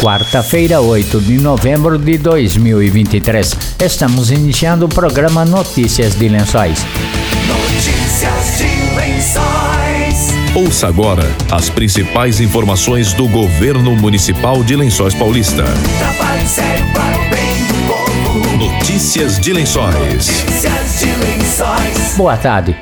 quarta-feira, 8 de novembro de 2023. Estamos iniciando o programa Notícias de Lençóis. Notícias de Lençóis. Ouça agora as principais informações do governo municipal de Lençóis Paulista. Trabalho sério para o bem do povo. Notícias de Lençóis. Notícias de Lençóis. Boa tarde.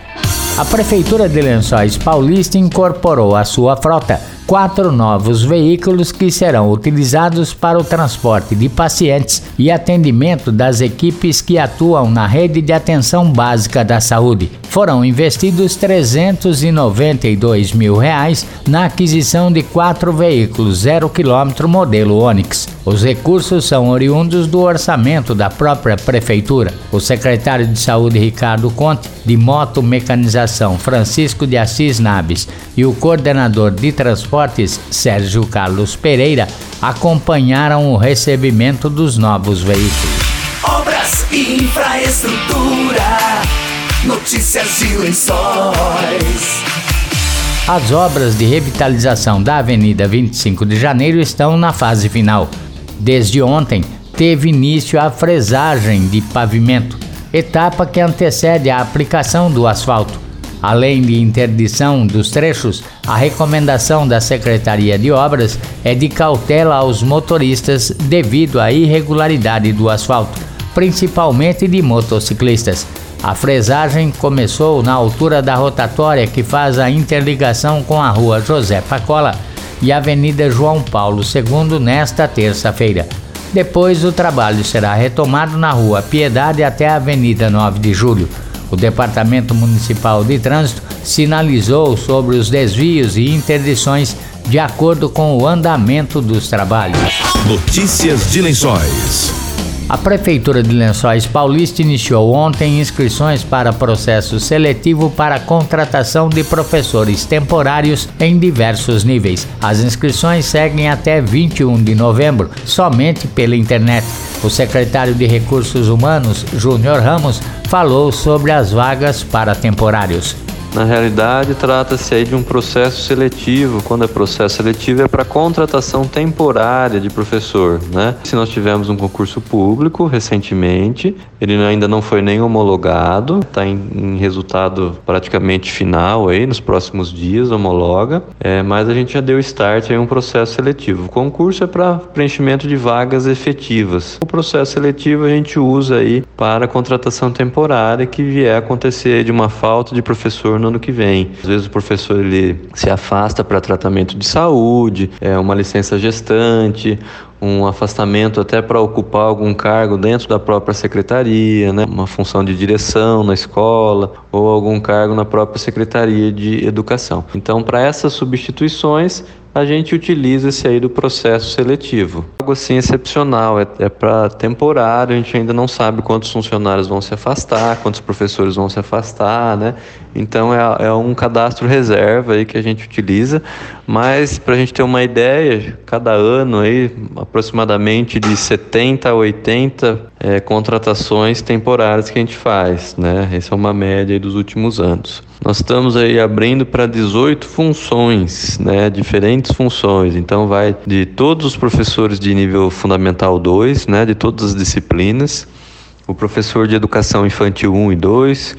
A Prefeitura de Lençóis Paulista incorporou à sua frota quatro novos veículos que serão utilizados para o transporte de pacientes e atendimento das equipes que atuam na rede de atenção básica da saúde. Foram investidos 392 mil reais na aquisição de quatro veículos zero quilômetro modelo Onix. Os recursos são oriundos do orçamento da própria prefeitura. O secretário de Saúde Ricardo Conte, de Moto Mecanização Francisco de Assis Naves e o coordenador de transportes Sérgio Carlos Pereira acompanharam o recebimento dos novos veículos. Obras e. Notícias de Lençóis. As obras de revitalização da Avenida 25 de Janeiro estão na fase final. Desde ontem, teve início a fresagem de pavimento, etapa que antecede a aplicação do asfalto. Além de interdição dos trechos, a recomendação da Secretaria de Obras é de cautela aos motoristas devido à irregularidade do asfalto, principalmente de motociclistas. A fresagem começou na altura da rotatória que faz a interligação com a rua José Pacola e a Avenida João Paulo II nesta terça-feira. Depois, o trabalho será retomado na rua Piedade até a Avenida 9 de Julho. O Departamento Municipal de Trânsito sinalizou sobre os desvios e interdições de acordo com o andamento dos trabalhos. Notícias de Lençóis. A Prefeitura de Lençóis Paulista iniciou ontem inscrições para processo seletivo para contratação de professores temporários em diversos níveis. As inscrições seguem até 21 de novembro, somente pela internet. O secretário de Recursos Humanos, Júnior Ramos, falou sobre as vagas para temporários. Na realidade, trata-se aí de um processo seletivo. Quando é processo seletivo, é para contratação temporária de professor, né? Se nós tivemos um concurso público recentemente, ele ainda não foi nem homologado, está em, em, resultado praticamente final aí, nos próximos dias homologa, é, mas a gente já deu start em um processo seletivo. O concurso é para preenchimento de vagas efetivas. O processo seletivo a gente usa aí para contratação temporária que vier acontecer de uma falta de professor no ano que vem. Às vezes o professor ele se afasta para tratamento de saúde, é uma licença gestante, um afastamento até para ocupar algum cargo dentro da própria secretaria, né? uma função de direção na escola ou algum cargo na própria secretaria de educação. Então, para essas substituições, a gente utiliza esse aí do processo seletivo. Algo assim excepcional, é, é para temporário, a gente ainda não sabe quantos funcionários vão se afastar, quantos professores vão se afastar, né? Então é, é um cadastro reserva aí que a gente utiliza, mas para a gente ter uma ideia, cada ano aí aproximadamente de 70 a 80 é, contratações temporárias que a gente faz, né? Essa é uma média dos últimos anos. Nós estamos aí abrindo para 18 funções, né? Diferentes funções. Então vai de todos os professores de nível fundamental 2, né? De todas as disciplinas. O professor de educação infantil 1 e 2,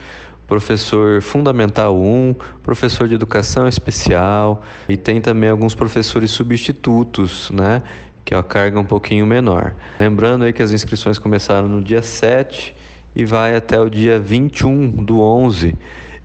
professor fundamental 1, professor de educação especial e tem também alguns professores substitutos, né? Que é a carga um pouquinho menor. Lembrando aí que as inscrições começaram no dia 7 e vai até o dia 21 do 11.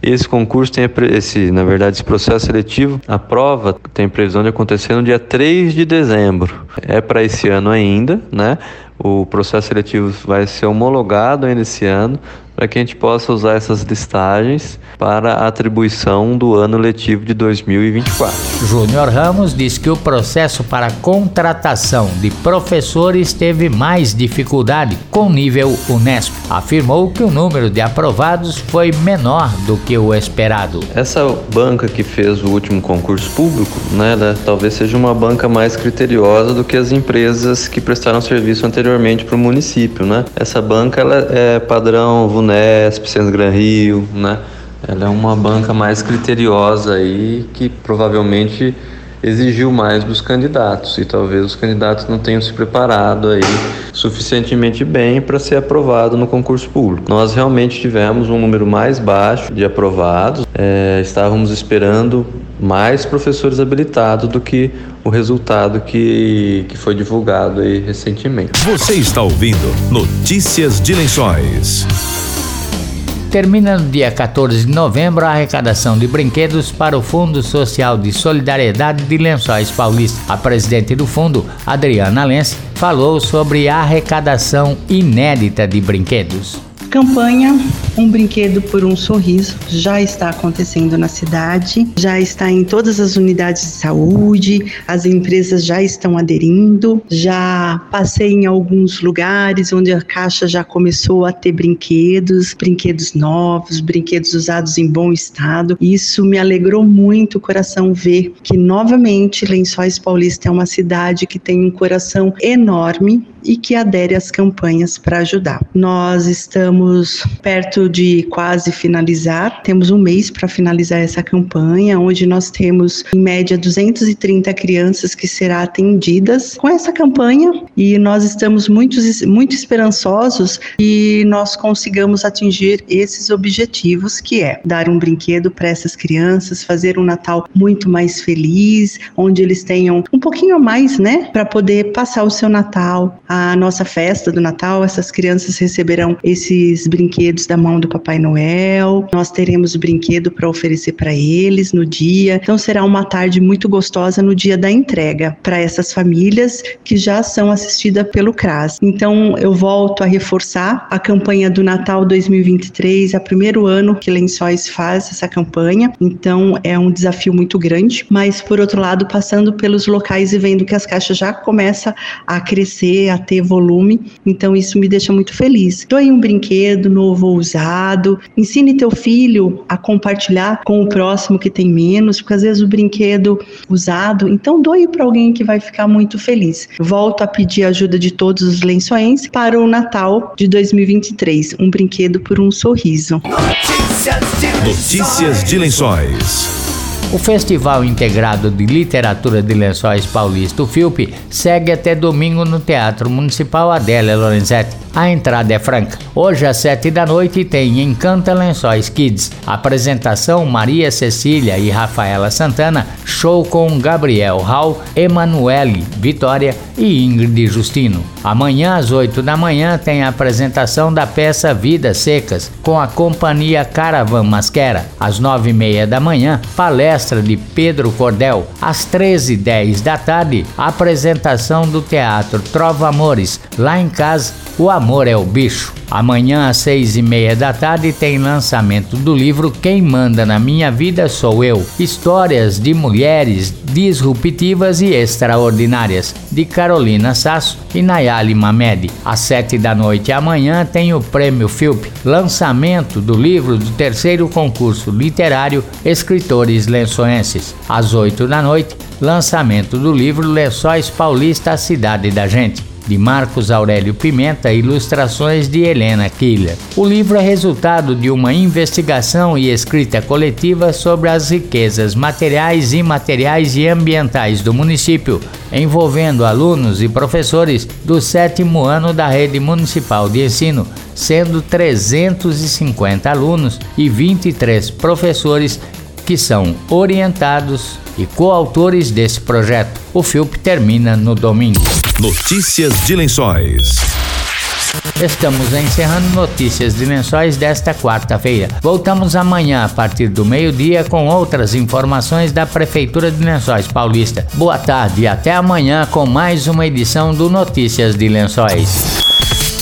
Esse concurso tem esse, na verdade, esse processo seletivo, a prova tem previsão de acontecer no dia 3 de dezembro. É para esse ano ainda, né? O processo seletivo vai ser homologado ainda esse ano, para que a gente possa usar essas listagens para a atribuição do ano letivo de 2024. Júnior Ramos diz que o processo para contratação de professores teve mais dificuldade com nível Unesp. Afirmou que o número de aprovados foi menor do que o esperado. Essa banca que fez o último concurso público, né, né talvez seja uma banca mais criteriosa do que as empresas que prestaram serviço anteriormente para o município, né? Essa banca ela é padrão Vunesp, Centro Gran Rio, né? Ela é uma banca mais criteriosa aí que provavelmente exigiu mais dos candidatos e talvez os candidatos não tenham se preparado aí suficientemente bem para ser aprovado no concurso público. Nós realmente tivemos um número mais baixo de aprovados, é, estávamos esperando mais professores habilitados do que o resultado que, que foi divulgado aí recentemente. Você está ouvindo Notícias de Lençóis. Termina no dia 14 de novembro a arrecadação de brinquedos para o Fundo Social de Solidariedade de Lençóis Paulista. A presidente do fundo, Adriana Lense, falou sobre a arrecadação inédita de brinquedos. Campanha Um Brinquedo por um Sorriso já está acontecendo na cidade, já está em todas as unidades de saúde, as empresas já estão aderindo, já passei em alguns lugares onde a caixa já começou a ter brinquedos, brinquedos novos, brinquedos usados em bom estado. Isso me alegrou muito o coração ver que novamente Lençóis Paulista é uma cidade que tem um coração enorme e que adere às campanhas para ajudar. Nós estamos perto de quase finalizar, temos um mês para finalizar essa campanha, onde nós temos em média 230 crianças que serão atendidas com essa campanha e nós estamos muito, muito esperançosos e nós consigamos atingir esses objetivos que é dar um brinquedo para essas crianças, fazer um Natal muito mais feliz, onde eles tenham um pouquinho a mais, né, para poder passar o seu Natal, a nossa festa do Natal, essas crianças receberão esses brinquedos da mão do Papai Noel. Nós teremos brinquedo para oferecer para eles no dia. Então será uma tarde muito gostosa no dia da entrega para essas famílias que já são assistidas pelo CRAS. Então eu volto a reforçar a campanha do Natal 2023, é o primeiro ano que Lençóis faz essa campanha. Então é um desafio muito grande, mas por outro lado, passando pelos locais e vendo que as caixas já começam a crescer, a ter volume, então isso me deixa muito feliz. Doe um brinquedo novo ou usado, ensine teu filho a compartilhar com o próximo que tem menos, porque às vezes o brinquedo usado, então doe para alguém que vai ficar muito feliz. Volto a pedir a ajuda de todos os lençóis para o Natal de 2023, um brinquedo por um sorriso. Notícias de Notícias de Lençóis. O Festival Integrado de Literatura de Lençóis Paulista, o FILP, segue até domingo no Teatro Municipal Adélia Lorenzetti. A entrada é franca. Hoje às sete da noite tem Encanta Lençóis Kids. Apresentação Maria Cecília e Rafaela Santana. Show com Gabriel Hall, Emanuele Vitória e Ingrid Justino. Amanhã às oito da manhã tem a apresentação da peça Vidas Secas com a companhia Caravan Masquera. Às nove e meia da manhã, palestra de Pedro Cordel. Às treze e dez da tarde, apresentação do teatro Trova Amores. Lá em casa, o amor é o bicho. Amanhã às seis e meia da tarde tem lançamento do livro Quem Manda na Minha Vida Sou Eu. Histórias de mulheres disruptivas e extraordinárias, de Carolina Sasso e Nayali Mamed. Às sete da noite amanhã tem o Prêmio Filp, lançamento do livro do terceiro concurso literário Escritores Lençoenses. Às oito da noite, lançamento do livro Lençóis Paulista, a Cidade da Gente de Marcos Aurélio Pimenta, ilustrações de Helena Killer. O livro é resultado de uma investigação e escrita coletiva sobre as riquezas materiais, imateriais e ambientais do município, envolvendo alunos e professores do sétimo ano da rede municipal de ensino, sendo 350 alunos e 23 professores que são orientados e coautores desse projeto. O FIUP termina no domingo. Notícias de Lençóis. Estamos encerrando notícias de lençóis desta quarta-feira. Voltamos amanhã a partir do meio-dia com outras informações da Prefeitura de Lençóis Paulista. Boa tarde e até amanhã com mais uma edição do Notícias de Lençóis.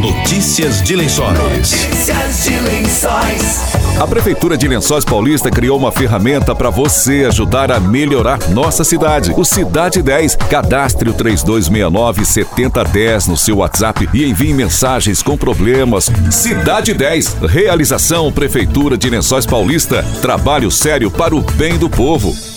Notícias de Lençóis. Notícias de Lençóis. A Prefeitura de Lençóis Paulista criou uma ferramenta para você ajudar a melhorar nossa cidade. O Cidade 10. Cadastre o 3269-7010 no seu WhatsApp e envie mensagens com problemas. Cidade 10. Realização Prefeitura de Lençóis Paulista. Trabalho sério para o bem do povo.